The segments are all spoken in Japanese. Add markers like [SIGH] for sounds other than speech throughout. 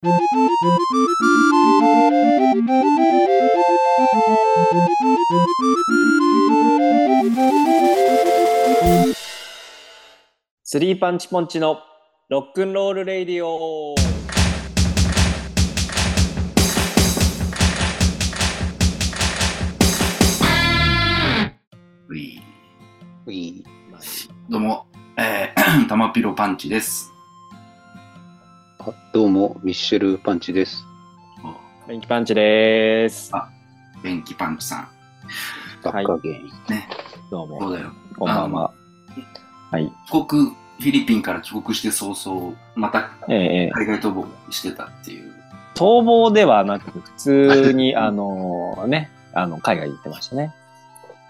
スリーパンチポンチのロックンロールレイディオ。ういいい。どうも、えー、[CLEARS THROAT] たまピロパンチです。あどうも、ミッシェルパンチです。ベンキパンチです。あ元気パンチさん。バッカーゲイン。どうも。そうだよ。こんばんは。はい。帰国、フィリピンから帰国して早々、またええええ海外逃亡してたっていう。逃亡ではなく、普通に、[LAUGHS] あのね、あの、海外に行ってましたね。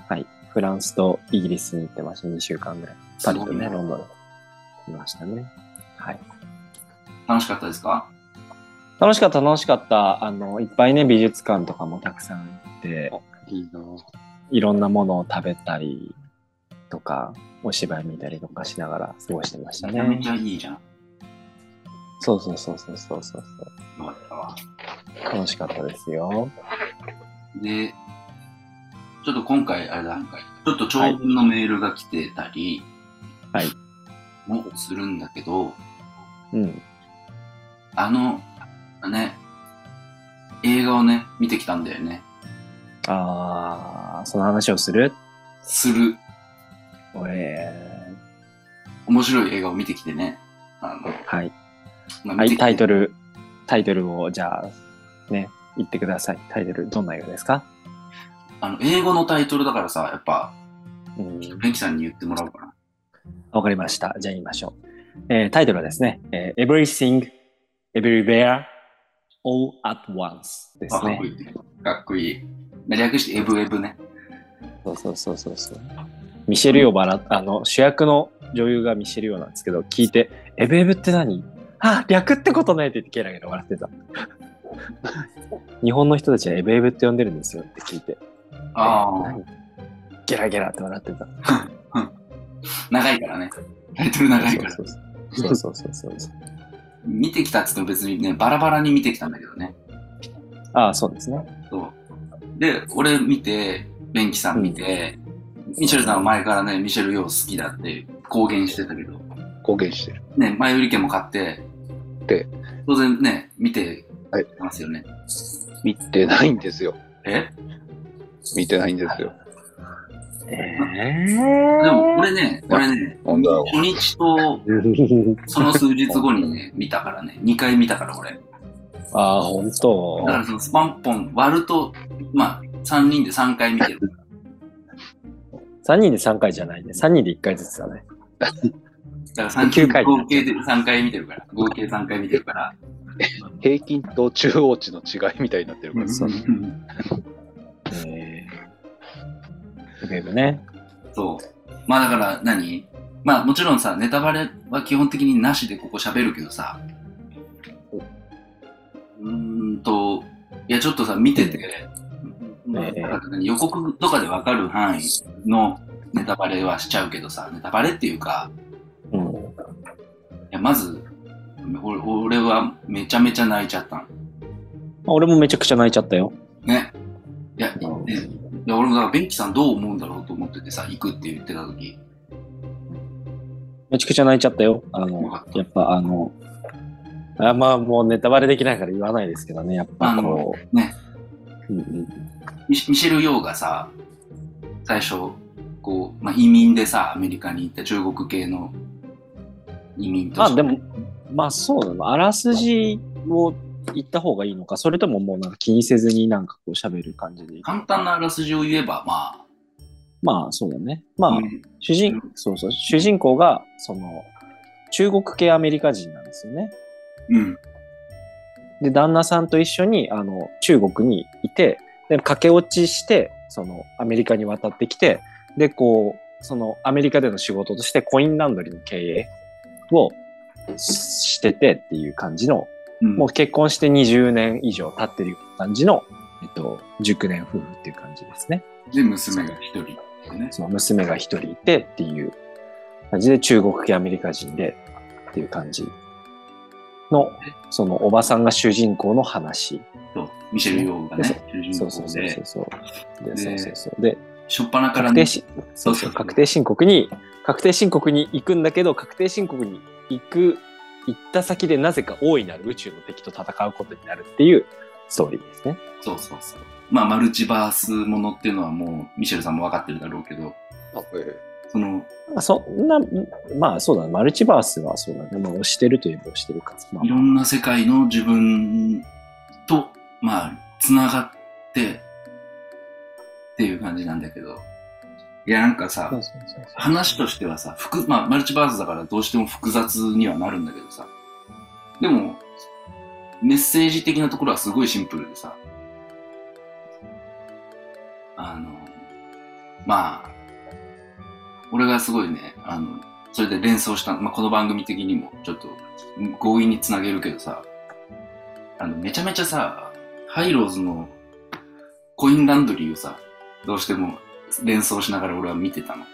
はい。フランスとイギリスに行ってました。2週間ぐらい。パリとね、すごいロンドンにいましたね。はい。楽しかったですか？楽しかった、楽しかった。あの、いっぱいね、美術館とかもたくさん行って、いいな。いろんなものを食べたりとか、お芝居見たりとかしながら過ごしてましたねめちゃめち。ゃいいじゃん。よそうそうそうそうそうそうかったわ。そう。楽しかったですよ。で、ちょっと今回、あれだ、ちょっと長文のメールが来てたり、はい。もするんだけど、うん。あの、ね、映画をね、見てきたんだよね。あー、その話をする？する。俺、面白い映画を見てきてね。あの、はい。まあはい、タイトル。ル、タイトルを、じゃあ、ね、言ってください。タイトル、どんな映画ですか？あの、英語のタイトルだからさ、やっぱ、うん。ベンキさんに言ってもらおうかな。わかりました。じゃあ言いましょう。えータイトルはですね、えー Everything, Everywhere, All at Once ですねあかっこ。いい。略してエブエブね。そうそうそうそうそう。ミシェル・ヨーバラ、あの、主役の女優がミシェル・ヨーなんですけど、聞いて、エブエブって何？あ、略ってことねって言ってゲラゲラ笑ってた。日本の人たちはエブエブって呼んでるんですよって聞いて。あえ何？ゲラゲラって笑ってた。あ、長いからね。タイトル長いから。そうそうそうそうそうそう。見てきたっつっても別にね、バラバラに見てきたんだけどね。ああ、そうですね。そう。で、俺見て、ベンキさん見て、ミシェルさんは前からね、ミシェル・ヨー好きだって公言してたけど、公言してる。ね、前売り券も買って、で、当然ね、見てはいますよね。見てないんですよ。え？見てないんですよ。えでも俺ね、俺ね、なんだろ初日と [LAUGHS] その数日後にね、見たからね、2回見たから俺。ああ、本当だからそのスパンポン割ると、まあ、3人で3回見てる。3人で3回じゃないね。3人で1回ずつだね。だから3 9回合計で3回見てるから。合計3回見てるから。う。[LAUGHS] 平均と中央値の違いみたいになってるから。[LAUGHS] ね。そう。まあだから何？まあもちろんさ、ネタバレは基本的になしでここ喋るけどさ、うーんと、いやちょっとさ、見てて、予告とかでわかる範囲のネタバレはしちゃうけどさ、ネタバレっていうか、うん。いやまず、俺俺はめちゃめちゃ泣いちゃったの。俺もめちゃくちゃ泣いちゃったよ。ね。いや、ねいや俺もだからベンキさんどう思うんだろうと思っててさ、行くって言ってた時。めちゃくちゃ泣いちゃったよ。あの、やっぱあの、あまあもうネタバレできないから言わないですけどね、やっぱこう。ね。うんうん、ミシェル・ヨーがさ、最初、こう、まあ、移民でさ、アメリカに行った中国系の移民として。まあでも、まあそうなの。あらすじを言った方がいいのか、それとももうなんか気にせずになんかこう喋る感じで。簡単なあらすじを言えば、ままあそうだね。まあ、あ、うん主人、そうそう、主人公が、その、中国系アメリカ人なんですよね。うん。で、旦那さんと一緒に、あの、中国にいて、で、駆け落ちして、その、アメリカに渡ってきて、で、こう、その、アメリカでの仕事としてコインランドリーの経営をしててっていう感じの、うんもう結婚して20年以上経ってる感じの、えっと、熟年夫婦っていう感じですね。で、娘が一人でね。その娘が一人いてっていう感じで中国系アメリカ人でっていう感じの、そのおばさんが主人公の話。そうミシェル・ヨーがね、主人そうそうそうそう。で、でそうそうそう。で、しょっぱなからねそうそう、確定申告に、確定申告に行くんだけど、確定申告に行く、行った先でなぜか大いなる宇宙の敵と戦うことになるっていうストーリーですね。そうそうそう。まあ、マルチバースものっていうのはもう、ミシェルさんも分かってるだろうけど、あえその、まあ、そんな、まあそうだね、マルチバースはそうだね、まあ押してるといえば押してるか。まあいろんな世界の自分と、まあ、つながって、っていう感じなんだけど、いや、なんかさ、話としてはさ、複、まあ、マルチバースだからどうしても複雑にはなるんだけどさ、でも、メッセージ的なところはすごいシンプルでさ、あの、まあ、俺がすごいね、あの、それで連想した、まあ、この番組的にもちょっと強引につなげるけどさ、あの、めちゃめちゃさ、ハイローズのコインランドリーをさ、どうしても連想しながら俺は見てたの。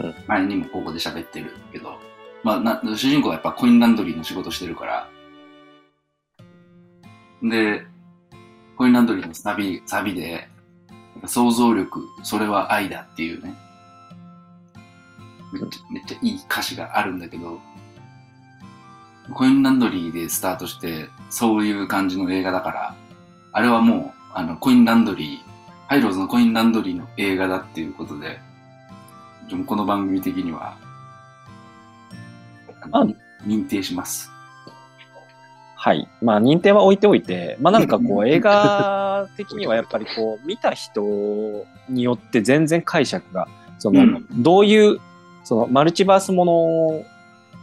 うん。前にもここで喋ってるけど、まあな、主人公はやっぱコインランドリーの仕事してるから、で、コインランドリーのサビ、サビで、想像力、それは愛だっていうね、めっちゃめっちゃいい歌詞があるんだけど、コインランドリーでスタートして、そういう感じの映画だから、あれはもう、あの、コインランドリー、ハイローズのコインランドリーの映画だっていうことで、でもこの番組的には、あの認定します。はい。まあ、認定は置いておいて、まあなんかこう、[LAUGHS] 映画的にはやっぱりこう、見た人によって全然解釈が、その、うんどういう、その、マルチバースもの、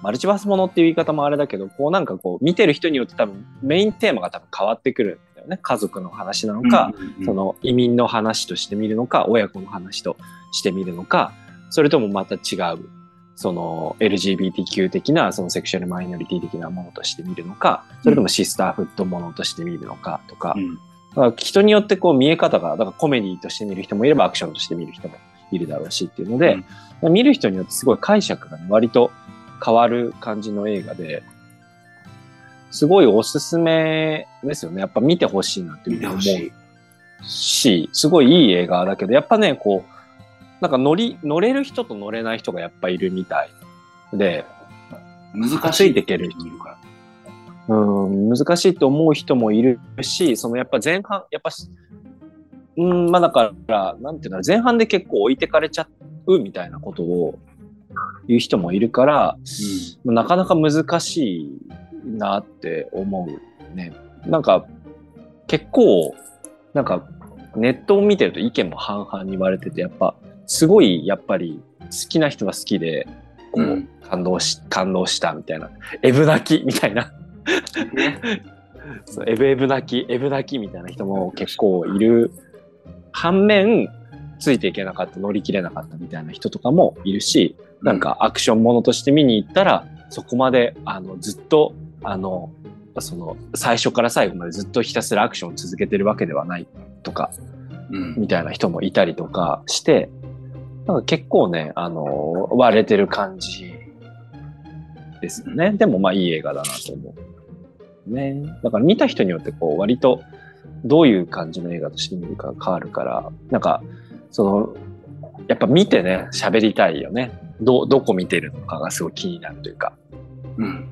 マルチバースものっていう言い方もあれだけど、こうなんかこう、見てる人によって多分、メインテーマが多分変わってくるよね。家族の話なのか、うんうんうん。その移民の話として見るのか、親子の話として見るのか、それともまた違う、その LGBTQ 的な、そのセクシュアルマイノリティ的なものとして見るのか、それともシスターフットものとして見るのかとか、うん。人によってこう見え方が、だからコメディとして見る人もいればアクションとして見る人もいるだろうしっていうので、見る人によってすごい解釈がね、割と変わる感じの映画で、すごいおすすめですよね。やっぱ見てほしいなって思うしすごいいい映画だけど、やっぱね、こう、なんか乗り、乗れる人と乗れない人がやっぱいるみたいで、難しい。ついていける人いるから。うん、難しいと思う人もいるし、そのやっぱ前半、やっぱし、うん、まあだから、なんていうの前半で結構置いてかれちゃうみたいなことを言う人もいるから、なかなか難しいなって思うね。なんか、結構、なんか、ネットを見てると意見も半々に言われてて、やっぱ、すごい、やっぱり、好きな人は好きで、こう、うん感動し、感動したみたいな。エブ泣きみたいな。うん。ね。[LAUGHS] そうエブエブ泣き、エブ泣きみたいな人も結構いる反面、ついていけなかった、乗り切れなかったみたいな人とかもいるし、なんかアクションものとして見に行ったら、そこまで、あの、ずっと、あの、その、最初から最後までずっとひたすらアクションを続けてるわけではないとか、うん。みたいな人もいたりとかして、なんか結構ね、あの、割れてる感じですよね。でもまあいい映画だなと思う。ね。だから見た人によってこう割とどういう感じの映画として見るか変わるから、なんか、その、やっぱ見てね、喋りたいよね。ど、どこ見てるのかがすごい気になるというか。うん。うん。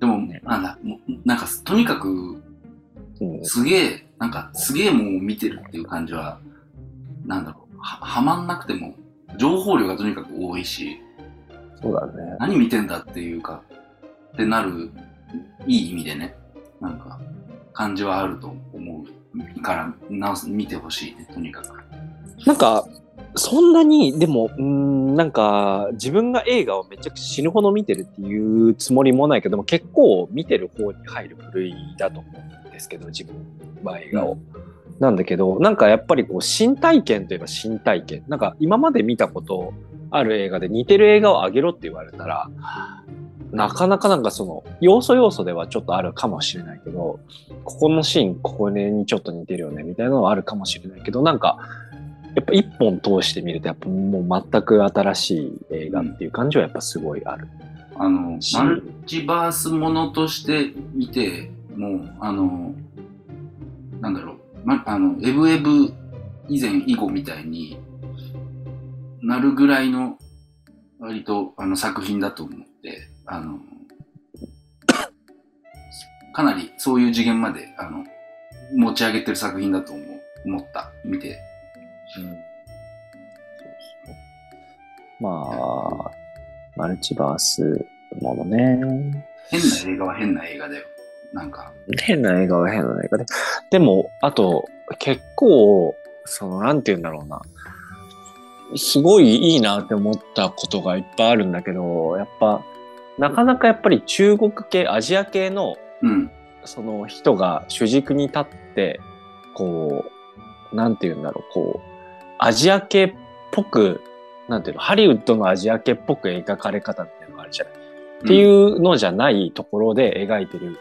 でもね、なんだ、もうなんか、とにかく、うん、すげえ、なんか、すげえもんを見てるっていう感じは、なんだろう、は、はまんなくても、情報量がとにかく多いし、そうだね。何見てんだっていうか、ってなる、いい意味でね、なんか、感じはあると思うから、な見てほしいね、とにかく。なんか、そんなに、でも、うーん、なんか、自分が映画をめちゃくちゃ死ぬほど見てるっていうつもりもないけども、結構見てる方に入る部類だと思うんですけど、自分は映画を。なんだけど、なんかやっぱりこう、新体験といえば新体験。なんか今まで見たことある映画で似てる映画をあげろって言われたら、なかなかなんかその、要素要素ではちょっとあるかもしれないけど、ここのシーン、ここにちょっと似てるよね、みたいなのはあるかもしれないけど、なんか、やっぱ一本通してみると、やっぱもう全く新しい映画っていう感じはやっぱすごいある。あの、しマルチバースものとして見て、もう、あの、なんだろう、ま、あの、エブエブ以前以後みたいになるぐらいの、割と、あの、作品だと思って、あの、[COUGHS] かなりそういう次元まで、あの、持ち上げてる作品だと思う思った、見て。そうそうまあ、マルチバースものね。変な映画は変な映画だよ。なんか、変な映画は変な映画で。でも、あと、結構、その、なんて言うんだろうな。すごいいいなって思ったことがいっぱいあるんだけど、やっぱ、なかなかやっぱり中国系、アジア系のうん、その人が主軸に立って、こう、なんて言うんだろう、こう、アジア系っぽく、なんていうの、ハリウッドのアジア系っぽく描かれ方みたいなのがあるじゃない。っていうのじゃないところで描いてる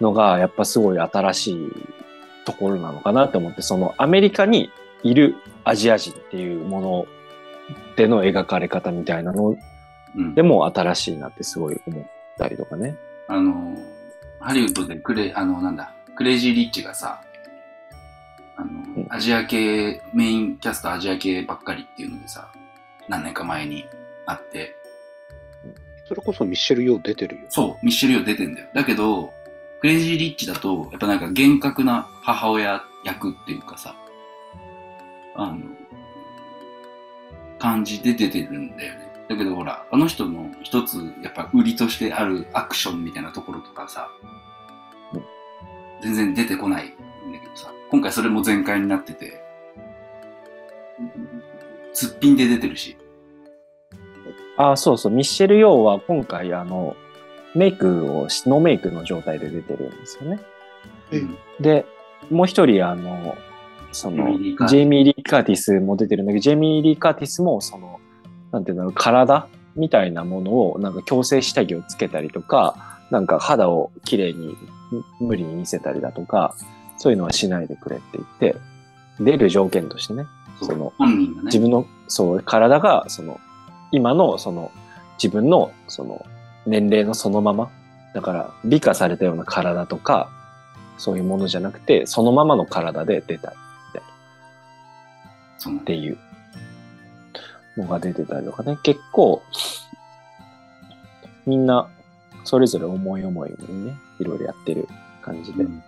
のが、やっぱすごい新しいところなのかなって思って、そのアメリカにいるアジア人っていうものでの描かれ方みたいなのうん、でも新しいなってすごい思ったりとかね。あの、ハリウッドでクレ、あの、なんだ、クレイジー・リッチがさ、あの、んアジア系、メインキャストアジア系ばっかりっていうのでさ、何年か前にあって、それこそミッシェル・ヨー出てるよ。そう、ミッシェル・ヨー出てんだよ。だけど、クレイジー・リッチだと、やっぱなんか厳格な母親役っていうかさ、あの、感じで出てるんだよね。だけどほら、あの人の一つ、やっぱ売りとしてあるアクションみたいなところとかさうん、全然出てこないんだけどさ、今回それも全開になってて、すっぴんで出てるし、ああ、そうそう。ミッシェル・ヨーは今回、あの、メイクをし、ノーメイクの状態で出てるんですよね。えうんで、もう一人、あの、その、ジェイミーリーカーティスジェイミー・リー・カーティスも出てるんだけど、ジェイミー・リー・カーティスも、その、なんていうんだろう、体みたいなものを、なんか矯正下着をつけたりとか、なんか肌をきれいに、無理に見せたりだとか、そういうのはしないでくれって言って、出る条件としてね、そのね、自分の、そう、体が、その、今の、その、自分の、その、年齢のそのまま、だから、美化されたような体とか、そういうものじゃなくて、そのままの体で出たいそうなんだ。っていうのが出てたりとかね、結構、みんな、それぞれ思い思いにね、いろいろやってる感じで。うん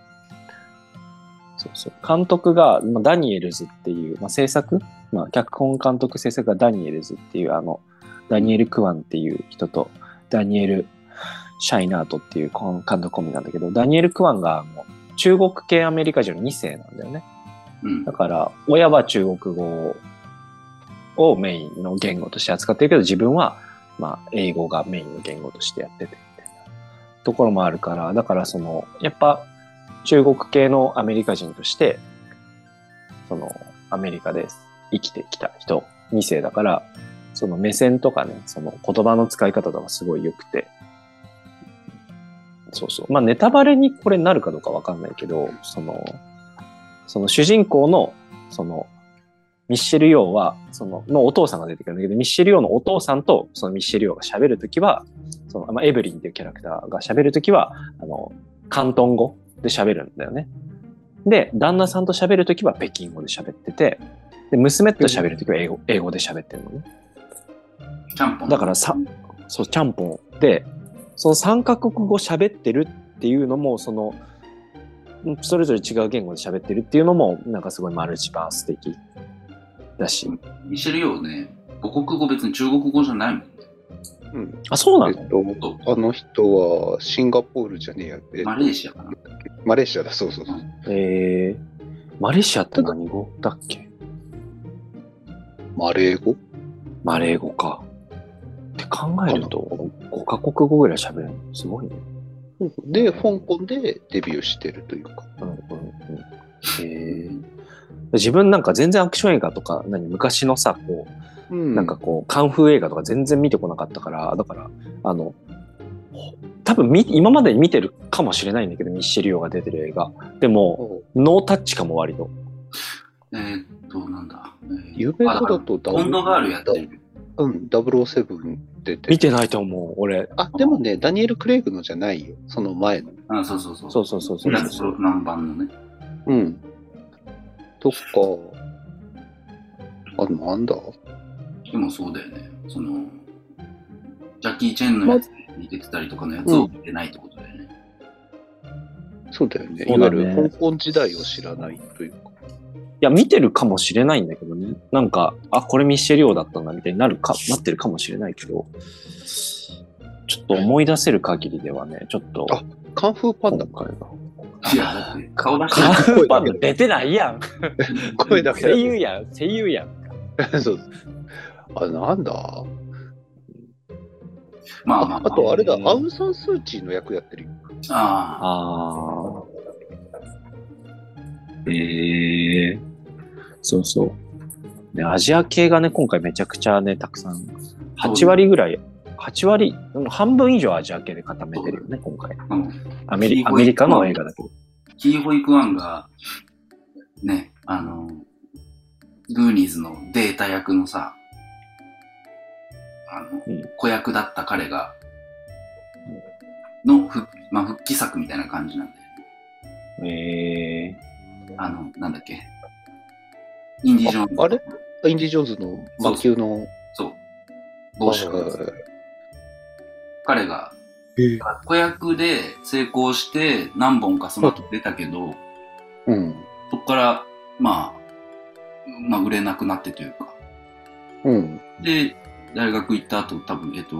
そうそう。監督が、まあ、ダニエルズっていう、まあ、制作、まあ、脚本監督制作がダニエルズっていう、あの、ダニエル・クワンっていう人と、ダニエル・シャイナートっていう監督コンビなんだけど、ダニエル・クワンがもう中国系アメリカ人の2世なんだよね。うんだから、親は中国語をメインの言語として扱ってるけど、自分は、まあ、英語がメインの言語としてやってて、みたいなところもあるから、だからその、やっぱ、中国系のアメリカ人として、その、アメリカで生きてきた人、2世だから、その目線とかね、その言葉の使い方とかすごい良くて、そうそう。まあ、ネタバレにこれなるかどうかわかんないけど、その、その主人公の、その、ミッシェル・ヨーは、その、のお父さんが出てくるんだけど、ミッシェル・ヨーのお父さんと、そのミッシェル・ヨーが喋るときは、その、まあ、エブリンっていうキャラクターが喋るときは、あの、広東語で喋るんだよね。で、旦那さんと喋るときは北京語で喋ってて、で、娘と喋るときは英語、英語で喋ってるのね。ちゃんぽん。だからさ、そう、ちゃんぽんで、その3カ国語喋ってるっていうのも、その、うんそれぞれ違う言語で喋ってるっていうのも、なんかすごいマルチバース的だし。ミシェル・ヨーね、母国語別に中国語じゃないもんね。うん。あ、そうなえのっと、あの人はシンガポールじゃねえや。えっとマレーシアかな？マレーシアだ、そうそうそう。えー、マレーシアって何語だっけ？マレー語？マレー語か。って考えると、5カ国語ぐらい喋れるの？すごいね。で、香港でデビューしてるというか。うんうんうん。えー、自分なんか全然アクション映画とか、何、昔のさ、こう、うんなんかこう、カンフー映画とか全然見てこなかったから、だから、あの、ほ多分み今まで見てるかもしれないんだけど、ミッシェル・ヨーが出てる映画。でも、ノータッチかも割と。えーっと、なんだ。えー有名なだとあコンドガールやってる。うん、007ってて。見てないと思う、俺。あ、でもね、ダニエル・クレイグのじゃないよ。その前の。あ、そうそうそう。そうそうそうそう夏の南蛮のね。うん。とか、あ、なんだ？でもそうだよね。その、ジャッキー・チェンのやつに出てたりとかのやつを見てないってことだよね。そうだよね。いわゆる香港時代を知らないというか。いや、見てるかもしれないんだけどね。なんか、あ、これミッシェリオだったんだみたいになるか、なってるかもしれないけど、ちょっと思い出せる限りではね、ちょっと、あカンフーパンダか。今回が。いや、だって顔出してカないーフパンダ出てないやん。[LAUGHS] 声だけだ声優やん、声優やん。[LAUGHS] そうあ、なんだ？あまあまあまあとあれだ、うんアウン・サン・スー・チーの役やってるよ。あ。あ。ええそうそう。ね、アジア系がね、今回めちゃくちゃね、たくさん、8割ぐらい、8割、うん半分以上アジア系で固めてるよね、今回。あ。うんアメリアメリカの映画だけど。キーホイクワンが、ね、あの、グーニーズのデータ役のさ、あの、うん子役だった彼が、の復,、まあ、復帰作みたいな感じなんで、ええあの、なんだっけ、インディ・ジョーンズ。ああれインディ・ジョーンズの魔球の？そう。帽子彼がえー子役で成功して何本かその後出たけど、うん。そこから、まあ、まあ、売れなくなってというか、うん。で、大学行った後、多分、えっと、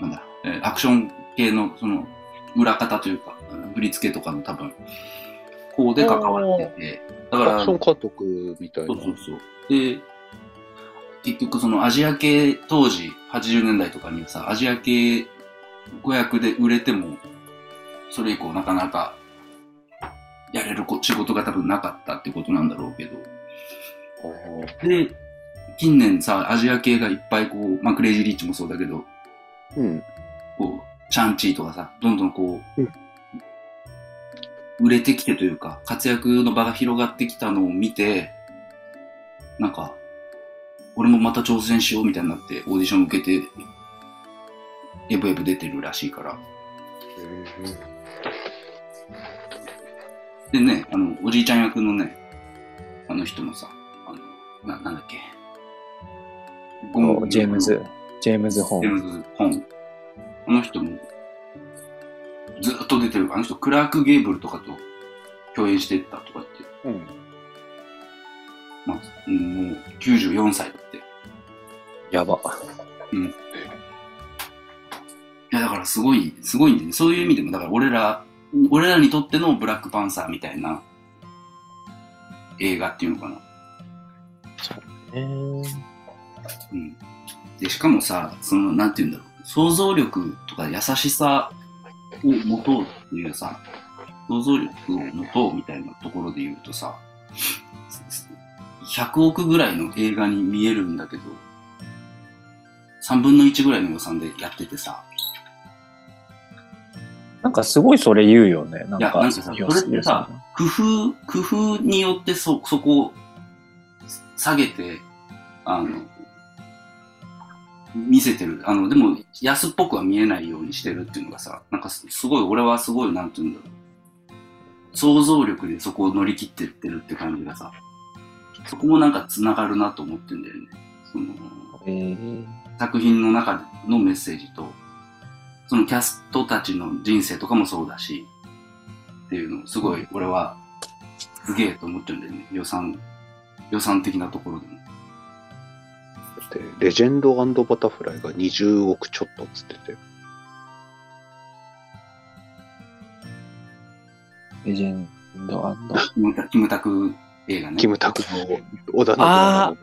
なんだ、えーアクション系の、その、裏方というか、振り付けとかの多分、方で関わってて、だから、アクション監督みたいな。そうそうそう。で、結局そのアジア系、当時、80年代とかにさ、アジア系子役で売れても、それ以降なかなか、やれるこ仕事が多分なかったってことなんだろうけど、で、近年さ、アジア系がいっぱいこう、まあ、クレイジーリッチもそうだけど、うん。こう、チャンチーとかさ、どんどんこう、うん売れてきてというか、活躍の場が広がってきたのを見て、なんか、俺もまた挑戦しようみたいになって、オーディション受けて、エブエブ出てるらしいから。でね、あの、おじいちゃん役のね、あの人もさ、あの、な、なんだっけ。ー、ジェームズ、ジェームズ・ホーン。ジェームズ・ホン。あの人も、ずっと出てる。あの人、クラーク・ゲーブルとかと共演してたとかって、うん。まあ、うんもう94歳だって。いやば。や、だからすごい、すごいんだよね。そういう意味でも、だから俺ら、俺らにとってのブラックパンサーみたいな映画っていうのかな。えーうん。で、しかもさ、その、なんて言うんだろう。想像力とか優しさを持とうっていうさ、想像力を持とうみたいなところで言うとさ、100億ぐらいの映画に見えるんだけど、3分の1ぐらいの予算でやっててさ、なんかすごいそれ言うよね。なんいやか、なんかさよそれってさ工夫、工夫によってそ、そこを下げて、あの、見せてる。あの、でも安っぽくは見えないようにしてるっていうのがさ、なんかすすごい、俺はすごい、なんて言うんだろう。想像力でそこを乗り切ってってるって感じがさ、そこもなんか繋がるなと思ってんだよね。その、えー作品の中のメッセージと、そのキャストたちの人生とかもそうだし、っていうのをすごい俺はすげえと思ってるんだよね。予算、予算的なところでも。だって、レジェンドバタフライが20億ちょっとっつってて。レジェンドキムタキムタク映画ね。キムタクの織田信あ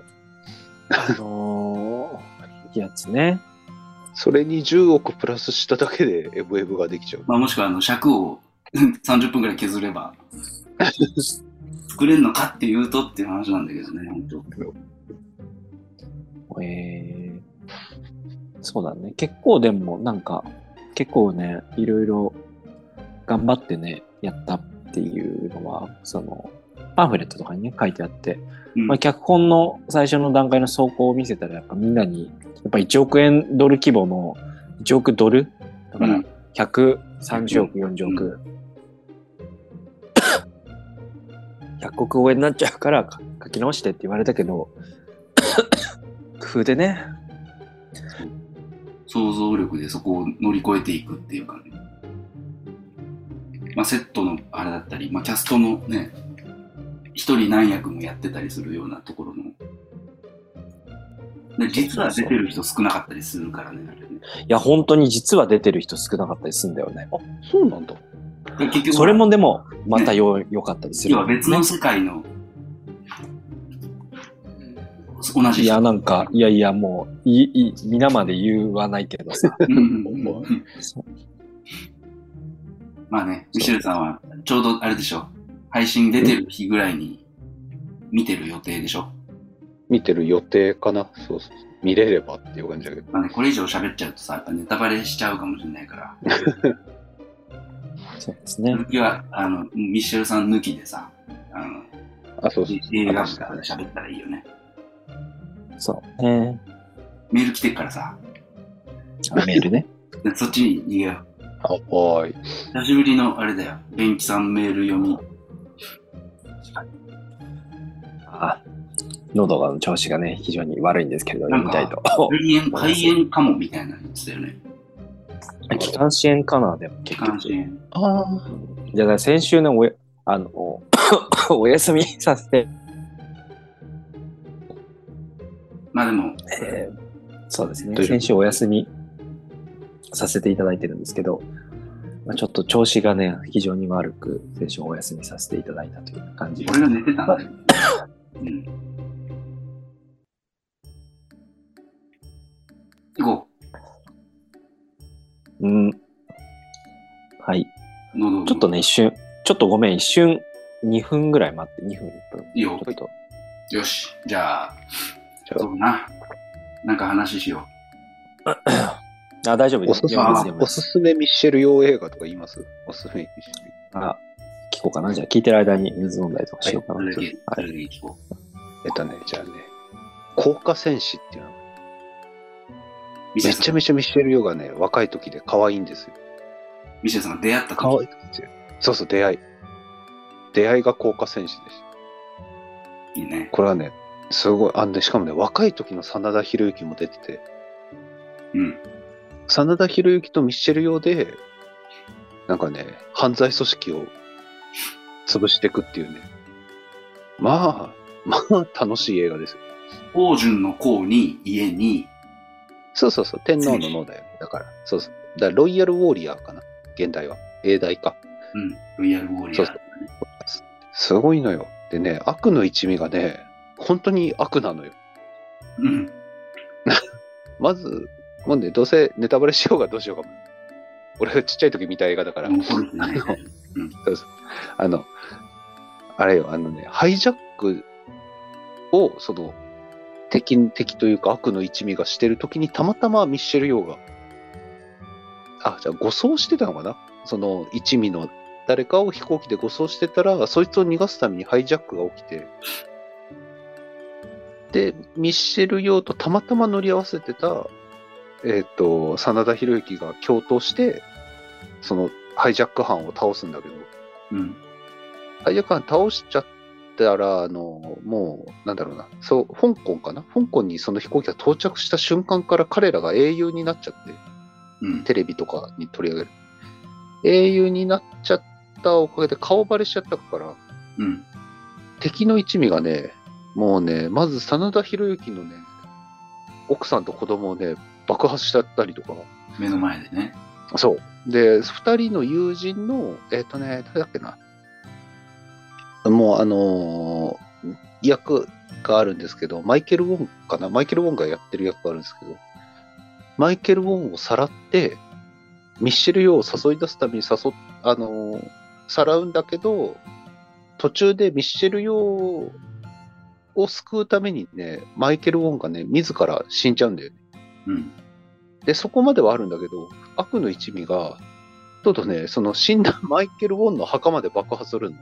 長の。あのー、やつね。それに10億プラスしただけでエブエブができちゃう。まあもしくはあの尺を [LAUGHS] 30分くらい削れば、[LAUGHS] 作れるのかっていうとっていう話なんだけどね、本当えー、そうだね。結構でも、なんか、結構ね、いろいろ頑張ってね、やったっていうのは、その、パンフレットとかにね、書いてあって、うん。まあ、脚本の最初の段階の走行を見せたら、やっぱみんなに、やっぱ1億円ドル規模の、1億ドル？だからうん、130億、40億。[COUGHS] 100億超えになっちゃうからか書き直してって言われたけど、工夫でね、想像力でそこを乗り越えていくっていうかね。まあ、セットのあれだったり、まあ、キャストのね、一人何役もやってたりするようなところの。で実は出てる人少なかったりするからね、あれね。いや、本当に実は出てる人少なかったりするんだよね。あ、そうなんだ。で結局、それもでも、またよ、良かったりする要は別の世界の、同じ人いや、なんか、いやいや、もう、いい、い皆まで言わないけどさ。まあね、ミシェルさんはちょうどあれでしょ。配信出てる日ぐらいに見てる予定でしょ。見てる予定かな。そうそう。見れればっていう感じだけど。まあね、これ以上喋っちゃうとさ、やっぱネタバレしちゃうかもしれないから。[LAUGHS] そうですね。抜きは、あの、ミシェルさん抜きでさ、あの、あ、そうそう。映画とかで喋ったらいいよね。そうね。メール来てるからさ、あメールね。でそっちに逃げよう。あ、はーい。久しぶりのあれだよ。ベンキさんメール読み。あ喉が調子がね、非常に悪いんですけれど、読みたいと。肺炎、[LAUGHS] 肺炎かもみたいなの言ってたよね。気管支炎かな、でも結局。関心。ああ。じゃあ、先週ね、おやあの、[COUGHS] お休みさせて、まあでも、えーそうですね、先週お休みさせていただいてるんですけど、まあ、ちょっと調子がね、非常に悪く、先週お休みさせていただいたという感じ。俺が寝てたんだよ。うん。行こうん。はい。ちょっとね、一瞬、ちょっとごめん、一瞬、2分ぐらい待って、2分、1分。いいよちょ。っと、よし。じゃあそうだな。なんか話しよあ、大丈夫です。おすすめおすすめミッシェル用映画とか言います？おすすめミッシェル。あ、聞こうかな。じゃあ、聞いてる間に水飲んだりとかしようかう。な。はい。こう。えっとね、じゃあね、効果戦士っていうのめちゃめちゃミッシェル・ヨがね、若い時で可愛いんですよ。ミシェルさんが出会った可愛時いんですよ。そうそう、出会い。出会いが効果戦士でした。いいね。これはね、すごい、あんで、しかもね、若い時の真田広之も出てて、うん。真田広之とミッシェル用で、なんかね、犯罪組織を潰していくっていうね。まあ、まあ、楽しい映画ですよ。王順の皇に家に、そうそうそう、天皇の脳だよね。だから、そうそう。だからロイヤルウォーリアーかな、現代は。英大か。うん、ロイヤルウォーリアー。そうそうすごいのよ。でね、悪の一味がね、本当に悪なのよ。うん。[LAUGHS] まず、もうね、どうせネタバレしようがどうしようが。俺がちっちゃい時見た映画だから、もうこれですね。あの、あれよ、あのね、ハイジャックを、その、敵、敵というか悪の一味がしてる時にたまたまミッシェル・ヨーが、あ、じゃあ護送してたのかな？その一味の誰かを飛行機で護送してたら、そいつを逃がすためにハイジャックが起きて、で、ミッシェル・ヨーとたまたま乗り合わせてた、えっ、と、真田広之が共闘して、そのハイジャック犯を倒すんだけど、うん。ハイジャック犯倒しちゃったら、あの、もう、なんだろうな、そう、香港かな？香港にその飛行機が到着した瞬間から彼らが英雄になっちゃって、うん。テレビとかに取り上げる。英雄になっちゃったおかげで顔バレしちゃったから、うん。敵の一味がね、もうね、まず真田広之のね、奥さんと子供をね、爆破しちゃったりとか、目の前でね。そう。で、二人の友人の、えっ、とね、誰だっけな。もう、あのー役があるんですけど、マイケル・ウォンかなマイケル・ウォンがやってる役があるんですけど、マイケル・ウォンをさらって、ミッシェル・ヨーを誘い出すために誘っ、あのーさらうんだけど、途中でミッシェル・ヨーを救うためにね、マイケル・ウォンがね、自ら死んじゃうんだよね。うん。で、そこまではあるんだけど、悪の一味が、ちょっとね、その死んだマイケル・ウォンの墓まで爆破するの。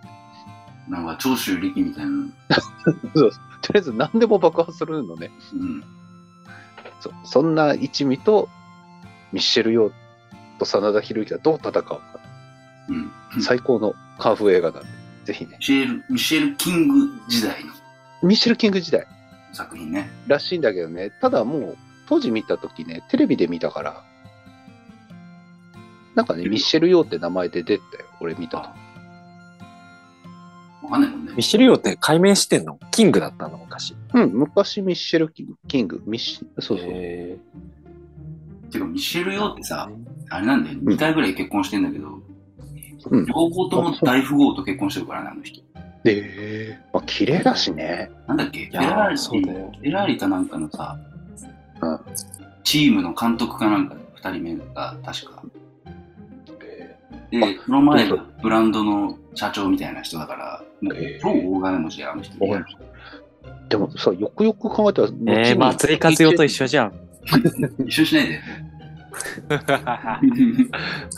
なんか長州力みたいな。[LAUGHS] そうとりあえず何でも爆破するのね。うん。そそんな一味とミッシェル・ヨーと真田広之がどう戦うか。うん。最高のカンフー映画なんで、ぜひね。ミシェル、ミシェル・キング時代のミッシェル・キング時代作品ね。らしいんだけどね、ただもう当時見たときね、テレビで見たから、なんかね、ミッシェル・ヨーって名前で出てたよ、俺見たと。わかんないもんね。ミシェル・ヨーって改名してんの？キングだったの？昔。うん、昔ミッシェル・キング、キングミッシそうそう。へてか、ミシェル・ヨーってさ、あれなんだよ、2回ぐらい結婚してんだけど、うん両方とも大富豪と結婚してるからね、あの人。で、まあ、綺麗だしね。なんだっけ？フェラーリ、そうだよフェラーリかなんかのさ、うんチームの監督かなんか、2人目が確か。で、その前がブランドの社長みたいな人だから、もうえー超大金持ちで、あの人。でもさ、よくよく考えたら、えー、松井勝代と一緒じゃん。[LAUGHS] 一緒にしないで。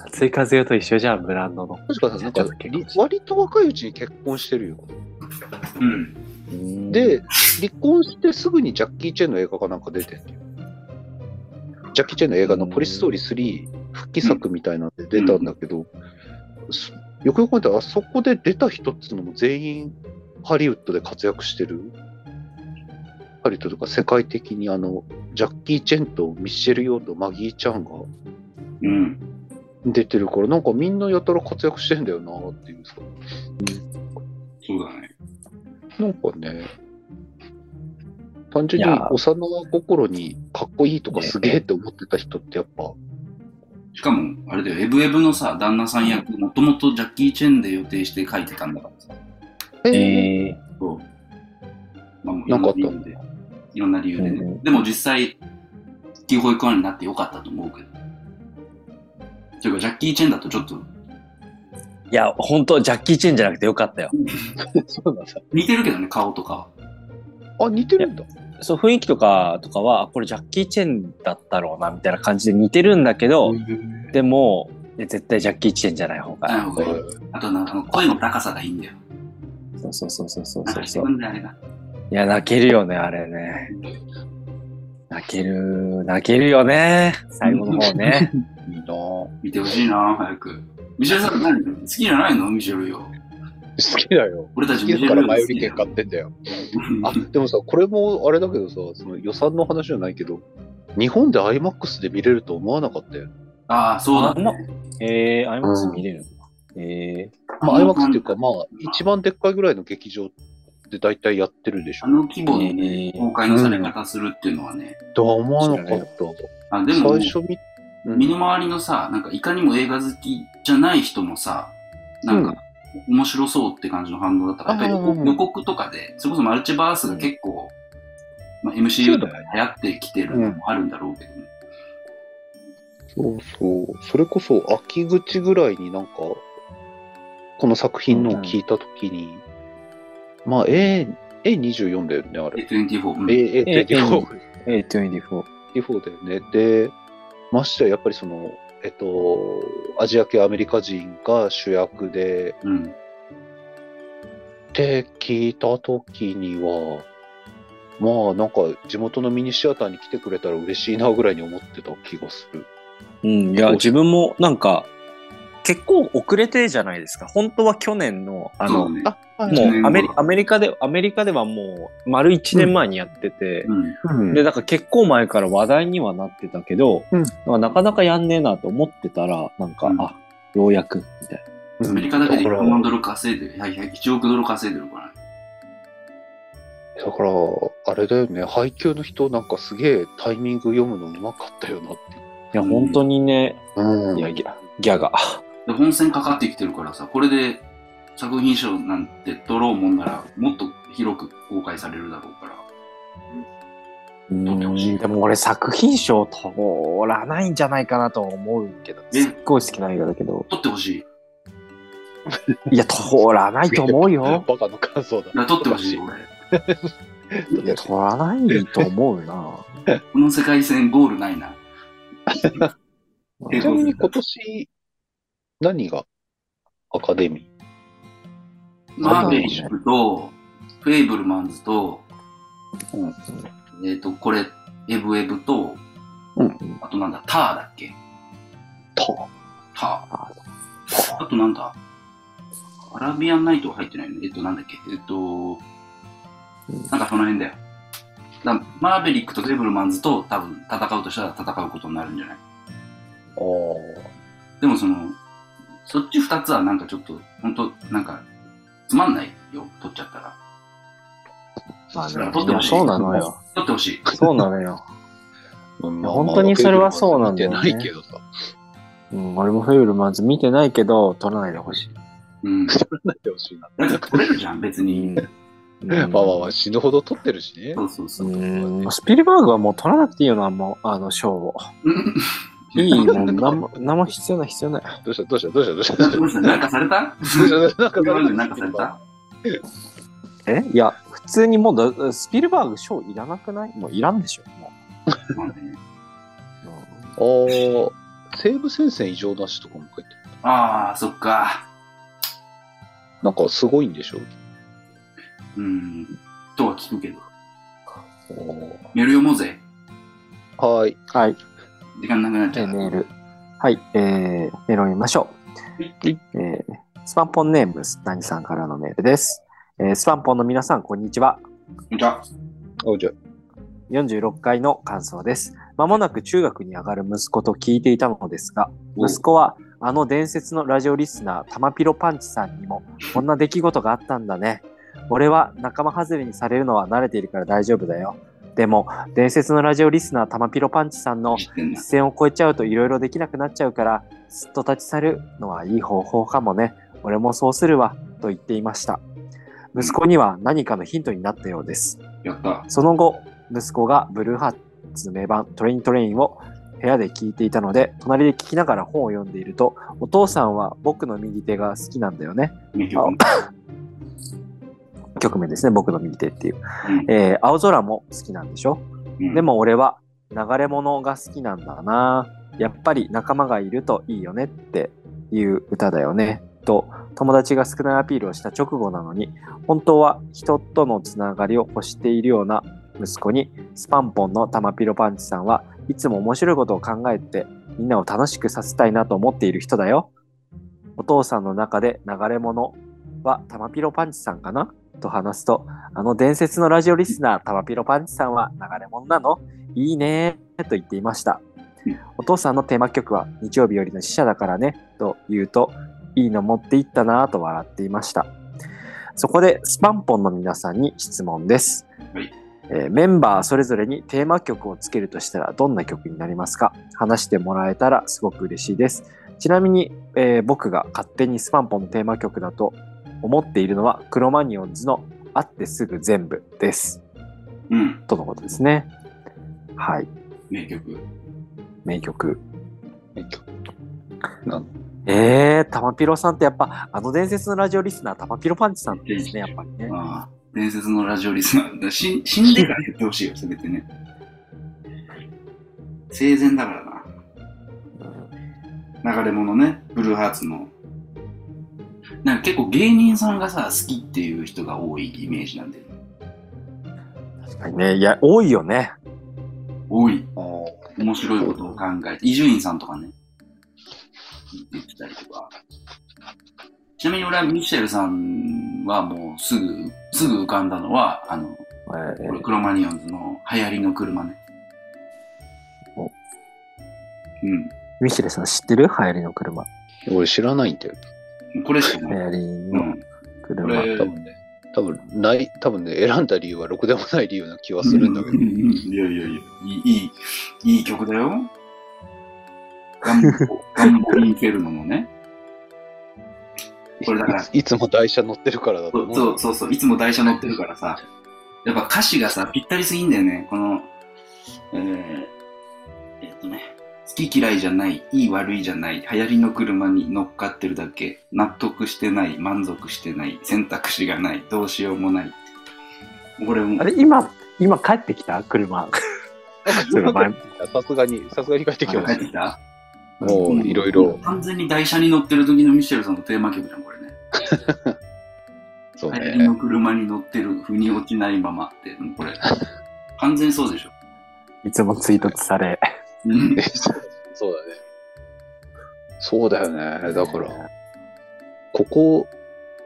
松井和代と一緒じゃん、ブランドの。確かさ、なんか割と若いうちに結婚してるよ。うん。で、離婚してすぐにジャッキー・チェンの映画かなんか出てん。ジャッキー・チェンの映画のポリスストーリー3復帰作みたいなんで出たんだけど、すよくよく考えたら、あそこで出た人っていうのも全員ハリウッドで活躍してる。ハリウッドとか世界的にあの、ジャッキー・チェンとミッシェル・ヨーとマギー・チャンがうん。出てるから、なんかみんなやたら活躍してんだよなっていうさ。そうだね。なんかね、単純に幼心にかっこいいとかすげえって思ってた人ってやっぱ、しかも、あれだよ、エブエブのさ、旦那さん役、もともとジャッキー・チェンで予定して書いてたんだからさ。えーえそう。まあ、もういなんかあったろんで。いろんな理由でね。うんでも実際、キー保育園になってよかったと思うけど。ていうか、ジャッキー・チェンだとちょっとー、いや、本当ジャッキー・チェンじゃなくてよかったよ。[LAUGHS] 似てるけどね、顔とかは。あ、似てるんだ。そう、雰囲気とか、とかは、あこれジャッキー・チェンだったろうな、みたいな感じで似てるんだけど、でも、絶対ジャッキー・チェンじゃない方が。なるほど。あとなんか、あの声の高さがいいんだよ。そうそうそうそうそうそう。いや、泣けるよね、あれね。泣ける、泣けるよね。最後の方ね。いいなぁ見てほしいな、早く。ミシェルさん何？好きじゃないの？ミシェルよ。好きだよ。俺たち好きだから前売り券買ってんだよ。あ、でもさ、これもあれだけどさ、その予算の話じゃないけど、日本で IMAX で見れると思わなかったよ。ああ、そうだね。えー、アイマックス見れるんだ。えまあ、IMAX っていうか、まあ、一番でっかいぐらいの劇場で大体やってるでしょあ。の規模のえねー公開のされ方するっていうのはね。とは思わなかった。あでも、最初見、うん身の回りのさ、なんかいかにも映画好きじゃない人もさ、なんか、面白そうって感じの反応だったから、やっぱり予うん告とかで、それこそマルチバースが結構、まあ、そ MCU とかで流行ってきてるのもあるんだろうけどね。そうそう。それこそ、秋口ぐらいになんか、この作品のを聞いたときに、まあ、A、A24 だよね、あれ。A24。うん A、A24。ー、A24。24だよね。で、ましてや、やっぱりその、えっと、アジア系アメリカ人が主役で、うん。って聞いたときには、まあ、なんか、地元のミニシアターに来てくれたら嬉しいなぐらいに思ってた気がする。うん、いや、自分もなんか、結構遅れてじゃないですか。本当は去年の、あの、もうアメリうんアメリカで、アメリカではもう丸1年前にやってて、うん。うん。で、だから結構前から話題にはなってたけど、うん。まあなかなかやんねえなと思ってたら、なんか、うん。あ、ようやく、みたいうん。アメリカだけでだから。100万ドル稼いでる、はいはい、1億ドル稼いでるから。ね。だから、あれだよね、配給の人なんかすげえタイミング読むのうまかったよなって。いや、本当にね、うん。いや、ギャギャが。で本戦かかってきてるからさ、これで作品賞なんて取ろうもんなら、もっと広く公開されるだろうから。うん、でも俺作品賞通らないんじゃないかなと思うけど、え？すっごい好きな映画だけど、取ってほしい。いや、通らないと思うよ。[LAUGHS] バカの感想だい。や、取ってほしい、俺。[LAUGHS] いや、通らないと思うな。[LAUGHS] この世界線ゴールないな。えちなみに今年、何が？アカデミマーベリックと、フェイブルマンズと、うん。えっ、と、これ、エブエブと、うん。あとなんだ、ターだっけ？と。ター。あとなんだアラビアンナイトは入ってないね。えっと、なんだっけ？えっと、なんかその辺だよ。だマーベリックとフェイブルマンズと多分戦うとしたら戦うことになるんじゃない？おでもその、そっち二つはなんかちょっと、ほんと、なんか、つまんないよ、取っちゃったら。まあそれはねでもそうなのよ。取ってほしい。そうなのよ。本当にそれはそうなんだよね見てないけどさ。うん、俺もフェイブルマンズ見てないけど、撮らないでほしい。うん。撮らないでほしいな。なんか取れるじゃん、別に。うんまあまあまあ、死ぬほど撮ってるしね。そうそうそうう。ん、スピルバーグはもう撮らなくていいよな、もう、あの、賞を。うんいい、もう、なんも、なんも必要ない、必要ない。どうしたどうしたどうしたどうしたどうしたどうしたなんかされた？どうしたなんかスピルバーグなんかされた？え？いや、普通にもうだ、スピルバーグ賞いらなくない？もういらんでしょ、もう。ああ、西武戦線異常なしとかも書いてる。ああ、そっか。なんかすごいんでしょ？うん。とは聞くけど。おメール読もうぜ。はい。はい。時間なくなっちえゃう。メール。はい、えー、メールを読みましょう。はいえー、スパンポンネーム、何さんからのメールです。えー、スパンポンの皆さん、こんにちは。じゃあ、おじゃ46回の感想です。まもなく中学に上がる息子と聞いていたのですが、お息子はあの伝説のラジオリスナー、タマピロパンチさんにもこんな出来事があったんだね。俺は仲間外れにされるのは慣れているから大丈夫だよ。でも、伝説のラジオリスナー、タマピロパンチさんの一。線を越えちゃうといろいろできなくなっちゃうから、すっと立ち去るのはいい方法かもね。俺もそうするわ、と言っていました。息子には何かのヒントになったようです。やった。その後、息子がブルーハーツ名盤トレイントレインを部屋で聞いていたので、隣で聞きながら本を読んでいると、お父さんは僕の右手が好きなんだよね。名曲。曲名ですね、僕の右手っていう。うんえー青空も好きなんでしょ？うんでも俺は流れ物が好きなんだな。やっぱり仲間がいるといいよねっていう歌だよね。と友達が少ないアピールをした直後なのに、本当は人とのつながりを欲しているような息子に、スパンポンのタマピロパンチさんはいつも面白いことを考えてみんなを楽しくさせたいなと思っている人だよ。お父さんの中で流れ物はタマピロパンチさんかな？と話すと、あの伝説のラジオリスナー、タマピロパンチさんは流れ物なの？いいねーと言っていましたうん。お父さんのテーマ曲は日曜日よりの死者だからねと言うと、いいの持っていったなぁと笑っていました。そこでスパンポンの皆さんに質問です。はいえーメンバーそれぞれにテーマ曲をつけるとしたらどんな曲になりますか？話してもらえたらすごく嬉しいです。ちなみに、えー僕が勝手にスパンポンのテーマ曲だと思っているのはクロマニオンズの会ってすぐ全部です。うん。とのことですね。はい。名曲。名曲。なん？えー、タマピロさんってやっぱ、あの伝説のラジオリスナー、タマピロパンチさんですね、やっぱりね。ああ、伝説のラジオリスナー。だ死死んでから言ってほしいよ、せめてね。生前だからな。流れ物ね、ブルーハーツの。なんか結構芸人さんがさ、好きっていう人が多いイメージなんだよね。確かにね。いや、多いよね。多い。面白いことを考えて、伊集院さんとかね、言ってたりとか。ちなみに俺はミシェルさんはもうすぐ、すぐ浮かんだのは、あの、えーこれクロマニオンズの流行りの車ね。おうん。ミシェルさん知ってる？流行りの車。俺知らないんだよ。これしかない。うのん。こ車。れ、多分ね。多分ない、多分ね、選んだ理由はろくでもない理由な気はするんだけど。ういやいやいや、いい、いい、いい曲だよ。ガンボ、ガンボインフェルノのね。これだからいついつも台車乗ってるからだとそう思う。そうそうそう、いつも台車乗ってるからさ、やっぱ歌詞がさ、ぴったりすぎんだよね。この、えー、えっとね、好き嫌いじゃない、いい悪いじゃない、流行りの車に乗っかってるだけ、納得してない、満足してない、選択肢がない、どうしようもない。これもあれ、今、今帰ってきた？車。[LAUGHS] さすがに、さすがに帰ってきまし帰ってきた？た。もういろいろ。完全に台車に乗ってる時のミシェルさんのテーマ曲じゃん、これね。[LAUGHS] そう流行りのね。車に乗ってる、腑に落ちないままって、うんこれ、完全そうでしょ。いつもツイートされ。うんね [LAUGHS] そうだね。そうだよね。だから、ここ、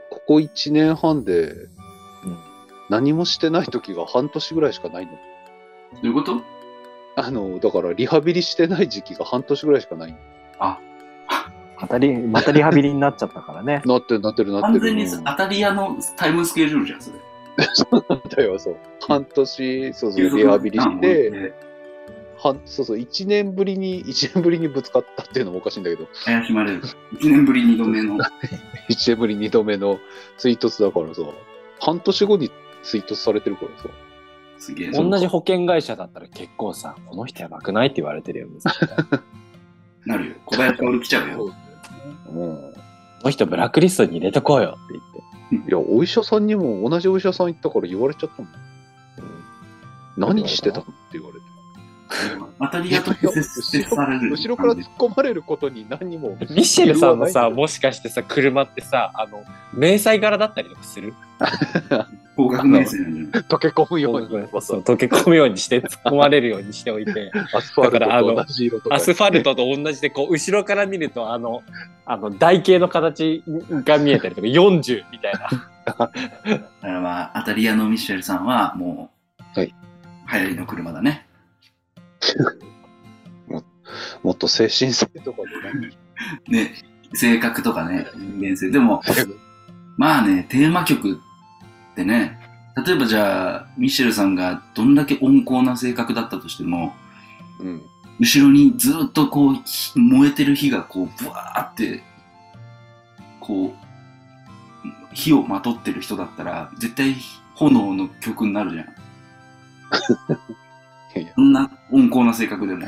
ここ1年半でうん何もしてない時が半年ぐらいしかないの。どういうこと？あの、だからリハビリしてない時期が半年ぐらいしかないの。あ、またリ、またリハビリになっちゃったからね。[LAUGHS] なってるなってるなってる。完全にうん当たり屋のタイムスケジュールじゃん、それ。[LAUGHS] なんだよ、そう。半年、そうそう、リハビリして、半そうそう、1年ぶりに、[LAUGHS] 一年ぶりにぶつかったっていうのもおかしいんだけど、怪しまれる。1年ぶり2度目の。[LAUGHS] 1年ぶり2度目の追突だからさ、半年後に追突されてるからさ。すげえ。同じ保険会社だったら結構さ、この人やばくないって言われてるよね。[LAUGHS] なるよ。小林薫来ちゃうよ。うん。この人ブラックリストに入れとこうよって言って。いや、お医者さんにも同じお医者さん行ったから言われちゃったもん。何してたのって言われて。当たり屋と接接される。後ろから突っ込まれることに何も。ミシェルさんのさ、もしかしてさ、車ってさ、あの、迷彩柄だったりとかする？高額名声なんじゃない？溶け込むように、そう溶け込むようにして、突っ込まれるようにしておいて、アスファルだからあのトと同じ色とか。アスファルトと同じで、こう、後ろから見ると、あの、あの、台形の形が見えたりとか、40みたいな。だからまあ、当たり屋のミシェルさんは、もう、はい流行りの車だね。[LAUGHS] もっと精神性とかで何 [LAUGHS] ね、性格とかね、人間性。でも、[LAUGHS] まあね、テーマ曲ってね、例えばじゃあ、ミシェルさんがどんだけ温厚な性格だったとしても、うん。後ろにずっとこう、ひ燃えてる火がこう、ブワーって、こう、火をまとってる人だったら、絶対炎の曲になるじゃん。いやそんな温厚な性格でも。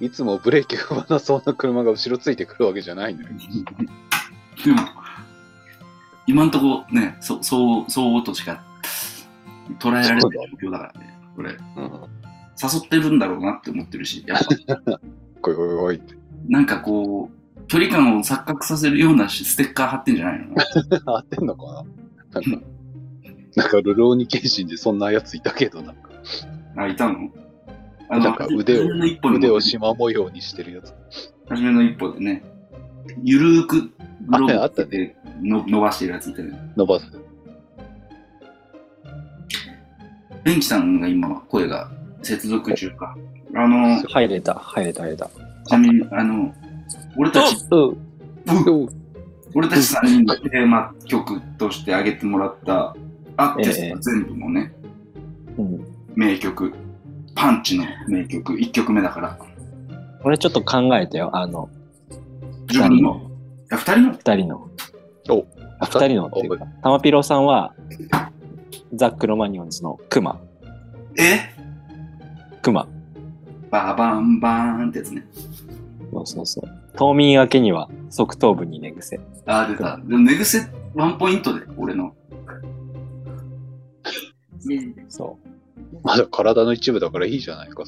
いつもブレーキ踏まなそうな車が後ろついてくるわけじゃないのよ。でも、今んとこね、そそう、そうとしか捉えられない状況だからね。これ、うん。誘ってるんだろうなって思ってるし、やっぱ、[LAUGHS] こいおいおいって。なんかこう、距離感を錯覚させるようなステッカー貼ってんじゃないの？[LAUGHS] 合ってんのかな？なんか、[LAUGHS] なんか、ルローニケンシンでそんなやついたけど、なんか、あ、いたの？あなんか腕を腕を縞模様にしてるやつ。初めの一歩でね、ゆるーくグローああったブでの伸ばしてるやついたよね。伸ばす。ベンキさんが今、声が接続中か。あの、ち入れた、入れた、入れた。なみに、あの、俺たち、うん。お俺たち3人のテーマ曲として挙げてもらったアーティスト全部もね、うん。名曲、パンチの名曲、1曲目だから。俺ちょっと考えてよ、あの、自分の、あ、2人の？二人の。おあ二人のっていうか、タマピロさんは、ザ・クロマニオンズのクマ。え？クマ。バーバンバーンってやつね。そうそうそう。冬眠明けには側頭部に寝癖。あー、出た。でも寝癖ワンポイントで、俺の。そまだ体の一部だからいいじゃないか。こっ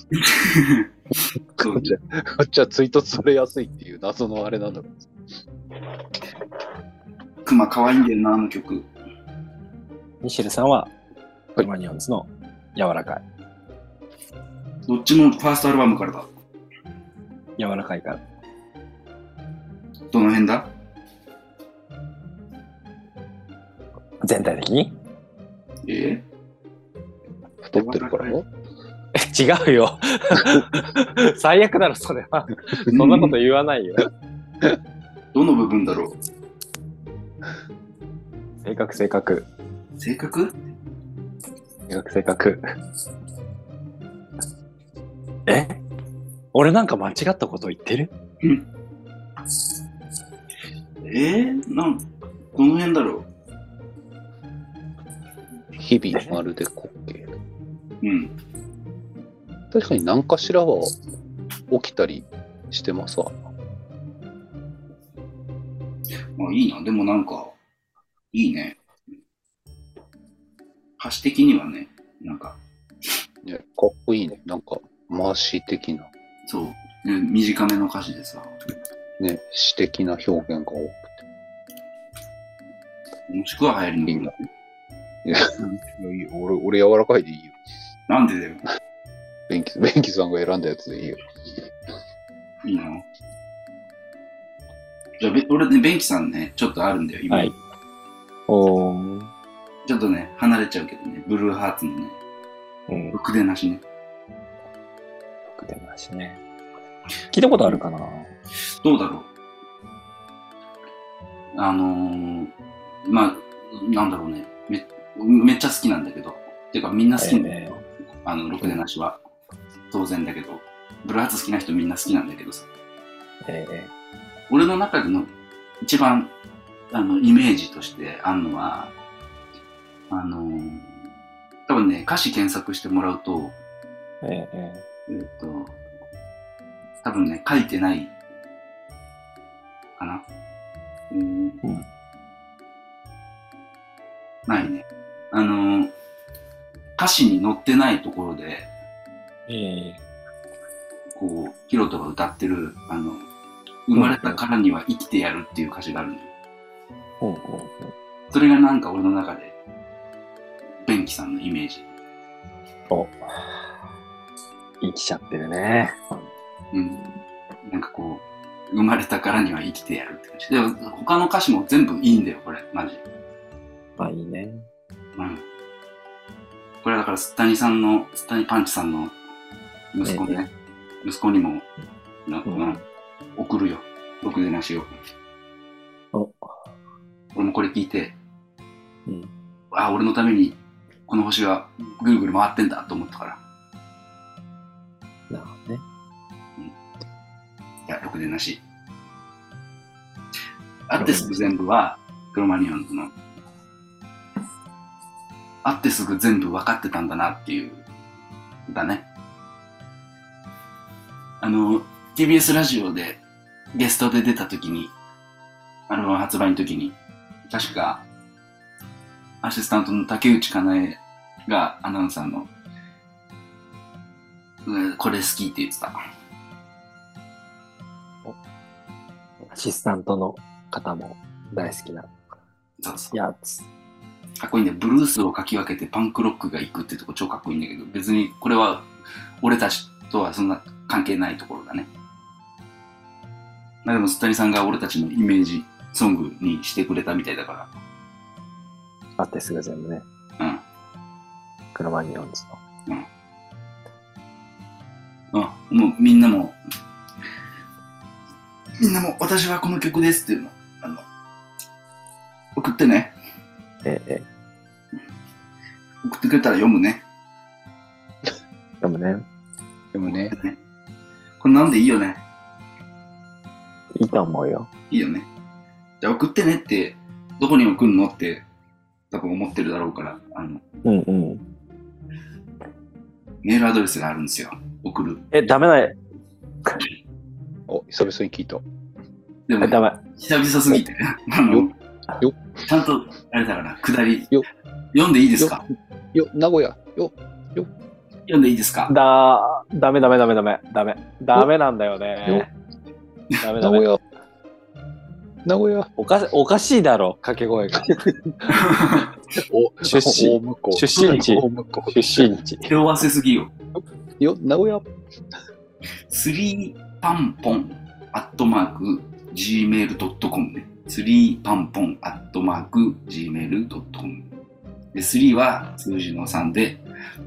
ちはこっちは追突されやすいっていう謎のあれなんだろう。クマ可愛いんだよな、あの曲。う。ミシェルさんは、クロマニオンズの柔らかい。どっちもファーストアルバムからだ。柔らかいから。どの辺だ？全体的に？え？太ってるからよ。え [LAUGHS] 違うよ。[LAUGHS] 最悪だろ、それは。ーそんなこと言わないよ。どの部分だろう？性格、性格。性格？性格、性格。え？俺なんか間違ったこと言ってる？え？ー、なん、どの辺だろ日々まるで滑稽。ううん。確かに何かしらは起きたりしてますわ。まあいいな。でもなんか、いいね。歌詞的にはね、なんか、ね、かっこいいね。なんか、マーシー的な、そう、ね短めの歌詞でさ、ね、詩的な表現が多くて。もしくは流行りの。いや、いいよ俺、俺柔らかいでいいよ。なんでだよ。ベンキ、ベンキさんが選んだやつでいいよ。いいな。じゃあ、べ俺ね、ベンキさんね、ちょっとあるんだよ、今。はいおー。ちょっとね、離れちゃうけどね、ブルーハーツのね、うん。ろくでなしね。出ましね。聞いたことあるかな？どうだろう。あのー、まあ、なんだろうね。めめっちゃ好きなんだけど。てかみんな好きなんだよ。あの、ろくでなしは。当然だけど。ブルーハーツ好きな人みんな好きなんだけどさ。ええ俺の中での一番、あの、イメージとしてあるのは、あのー、多分ね、歌詞検索してもらうと、ええええっ、と、多分ね、書いてない、かな。うん。うんないね。あのー、歌詞に載ってないところで、ええこう、ヒロトが歌ってる、あの、生まれたからには生きてやるっていう歌詞があるのよ。ほうほうほそれがなんか俺の中で、ベンキさんのイメージ。う。お。生きちゃってるね。うん。なんかこう、生まれたからには生きてやるって感じ。でも、他の歌詞も全部いいんだよ、これ、マジ。まあいいね。うん。これはだから、スタニさんの、スタニパンチさんの息子ね、息子にも、なうんうん送るよ。ろくでなしを。お。俺もこれ聞いて、うん。あ、俺のために、この星がぐるぐる回ってんだと思ったから。なるほどね。いや、ろくでなし。あってすぐ全部は、クロマニオンズの、あってすぐ全部分かってたんだなっていう、だね。あの、TBS ラジオでゲストで出た時に、アルバム発売の時に、確か、アシスタントの竹内かなえがアナウンサーの、うんこれ好きって言ってた。アシスタントの方も大好きなそうそう。やつ。かっこいいね。ブルースをかき分けてパンクロックが行くってとこ超かっこいいんだけど、別にこれは俺たちとはそんな関係ないところだね。まあでも、スタニさんが俺たちのイメージソングにしてくれたみたいだかあってすぐ全部ね。ら。うん。クロマニオンズの。うん。もうみんなも、みんなも私はこの曲ですっていうの、あの、送ってね。えええ送ってくれたら読むね。えでもね、でもね、これなんでいいよね？いいと思うよ。いいよね。じゃあ送ってねって、どこに送るのって多分思ってるだろうから、あの、うんうん。メールアドレスがあるんですよ。送る。え、ダメだよ。お、久々に聞いた。でも、え、ダメ。久々すぎて、あのよよちゃんと、あれだから、下り。よ、読んでいいですか？よ、名古屋、よ、読んでいいですか？だ、ダメダメダメダメ。ダメ。ダメなんだよね。ダメダメ。名古屋、名古屋、おかしおかしいだろ、掛け声が。お、出身。出身地。出身地。手を合わせすぎよ。よ、名古屋、スリーパンポンアットマーク gmail.com ね。スリーパンポンアットマーク gmail.com で、3は数字の3で、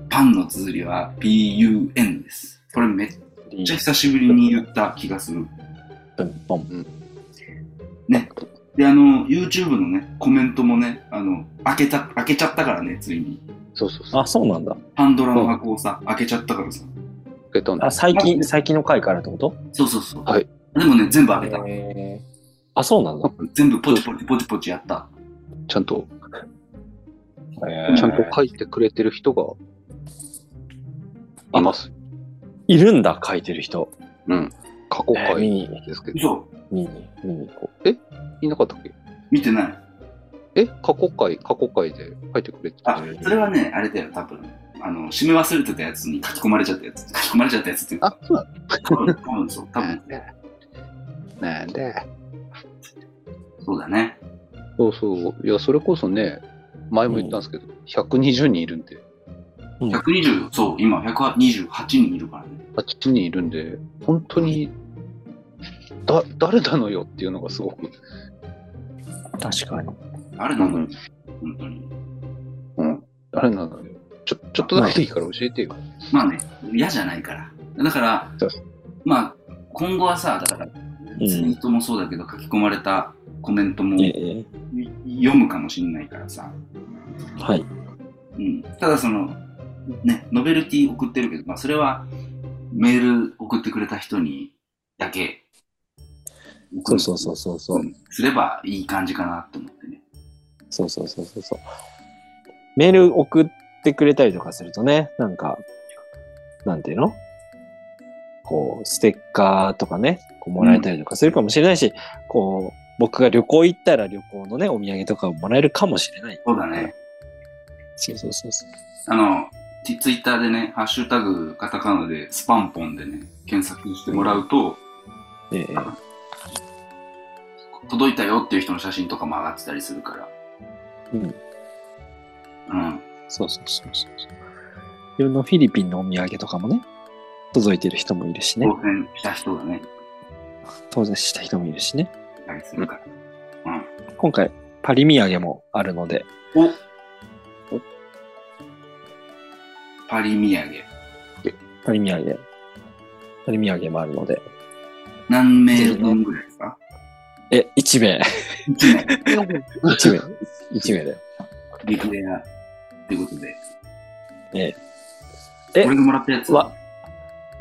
パンの綴りは pun です。これめっちゃ久しぶりに言った気がする。ポンポン。ね。で、あの、YouTube のね、コメントもね、あの、開けた、開けちゃったからね、ついに。そうそうそう。あ、そうなんだ。パンドラの箱をさ、開けちゃったからさ。開けたんだあ、最近、最近の回からってこと？そうそうそう。はい。でもね、全部開けた。えーあ、そうなんだ。全部ポチポチポチポチやった。ちゃんと、えーちゃんと書いてくれてる人がいます。いるんだ、書いてる人。うん。過去回えー見に、ですけど。嘘見に、見に行こいなかったっけ？見てない。え？過去回、過去回で書いてくれてたあ、それはね、あれだよ、多分。あの、締め忘れてたやつに書き込まれちゃったやつ。書き込まれちゃったやつっていうか、、あそうな多分、多分そう、多分なんでそうだね。そうそう。いや、それこそね、前も言ったんですけど、120人いるんで、うん120、そう、今128人いるからね。8人いるんで、本当に、だ、誰なのよっていうのがすごく、確かに。あれなのよ、本当に。うん、誰なのよ。ちょ、ちょっとだけでいいから教えてよ。まあね、嫌じゃないから。だからまあ、今後はさ、だから、んツイートもそうだけど、書き込まれたコメントもええ読むかもしれないからさ。はい。うん、ただその、ね、ノベルティ送ってるけど、まあ、それはメール送ってくれた人にだけそうそうそうそうそう。んすればいい感じかなと思ってね。そうそうそうそうそう。メール送ってくれたりとかするとね、なんか、なんていうの？こう、ステッカーとかね、こうもらえたりとかするかもしれないし、こう、僕が旅行行ったら旅行のね、お土産とかをもらえるかもしれない。そうだね。そうそうそうそう。あの、ツツイッターでね、ハッシュタグカタカナでスパンポンでね、検索してもらうと、ええ届いたよっていう人の写真とかも上がってたりするから。うん。うん。そうそうそうそう。自分のフィリピンのお土産とかもね、届いてる人もいるしね。当選した人がね、当然した人もいるしね。いたりするから。うん。今回、パリ土産もあるので、おパリ土産。パリ土産、パリ土産もあるので、何名分ぐらいですか？え、1名、?1 名。1名、1名で。激レアってことで。ええ俺がもらったやつわ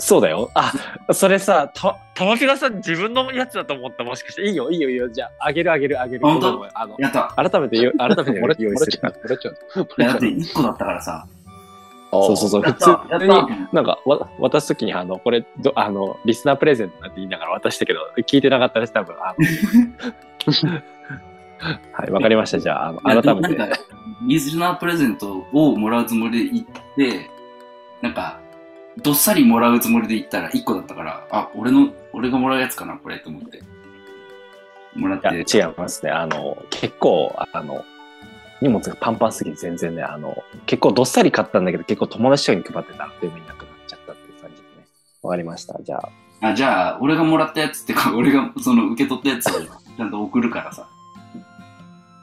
そうだよ。あ、それさ、た、たまきらさん自分のやつだと思った。もしかして。いいよ、いいよ、いいよ。じゃあ、あげるあげるあげる。本当？あの、やった。改めて言う、[LAUGHS] 改めて用意するから。もらっちゃう。だってらっちゃう。1個だったからさ。そうそうそう。や普通に、なんか、わ渡すときに、あの、これ、どあの、リスナープレゼントなんて言いながら渡したけど、聞いてなかったです、多分。あの [LAUGHS] はい、わかりました。じゃあ、あの、改めて。リスナープレゼントをもらうつもりで行って、なんか、どっさりもらうつもりで行ったら1個だったから、あ、俺の、俺がもらうやつかな、これ、と思って。もらって。違いますね。あの、結構、あの、荷物がパンパンすぎて全然ね、あの、結構どっさり買ったんだけど、結構友達とかに配ってたら、全部いなくなっちゃったっていう感じでね。わかりました。じゃあ、あ、じゃあ、俺がもらったやつってか、俺がその受け取ったやつを [LAUGHS] ちゃんと送るからさ。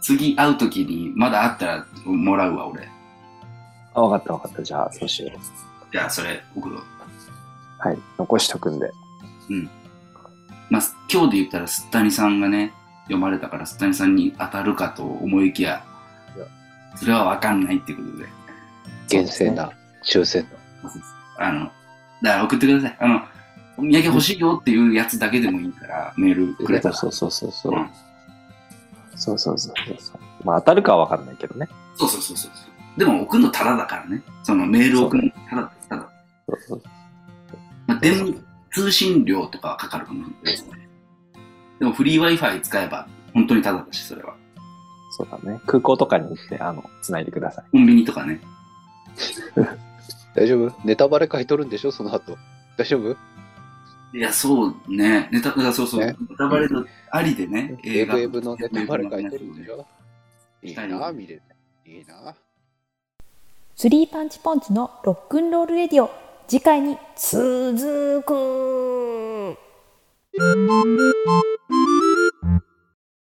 次会うときに、まだあったらもらうわ、俺。あ、わかったわかった。じゃあ、そうしよう。じゃあ、それ送ろう。はい。残しとくんで。まあ、今日で言ったら、すったにさんがね、読まれたから、すったにさんに当たるかと思いきやそれはわかんないっていうことで。厳正な抽選の。あの、だから送ってください。あの、お土産欲しいよっていうやつだけでもいいから、メールくれたら。そうそうそうそう。うんそうそうそうそうそう。まあ、当たるかはわかんないけどね。そうそうそうそう。でも送るのタダだからね。そのメール送るのタダ、タダ。そうそうまあ、電通信料とかはかかるかもしれないですね。でもフリー Wi-Fi 使えば本当にタダだし、それは。そうだね。空港とかに行って、あの、繋いでください。コンビニとかね。大丈夫？ネタバレ書いとるんでしょ？その後。大丈夫？いや、そうね。ネタ、あそうそう。ねネタバレのありでね。エブエ映ブのネタバレ書いてるんでしょ？いいな、見れて。いいな。スリーパンチポンチのロックンロールレディオ。次回に続く。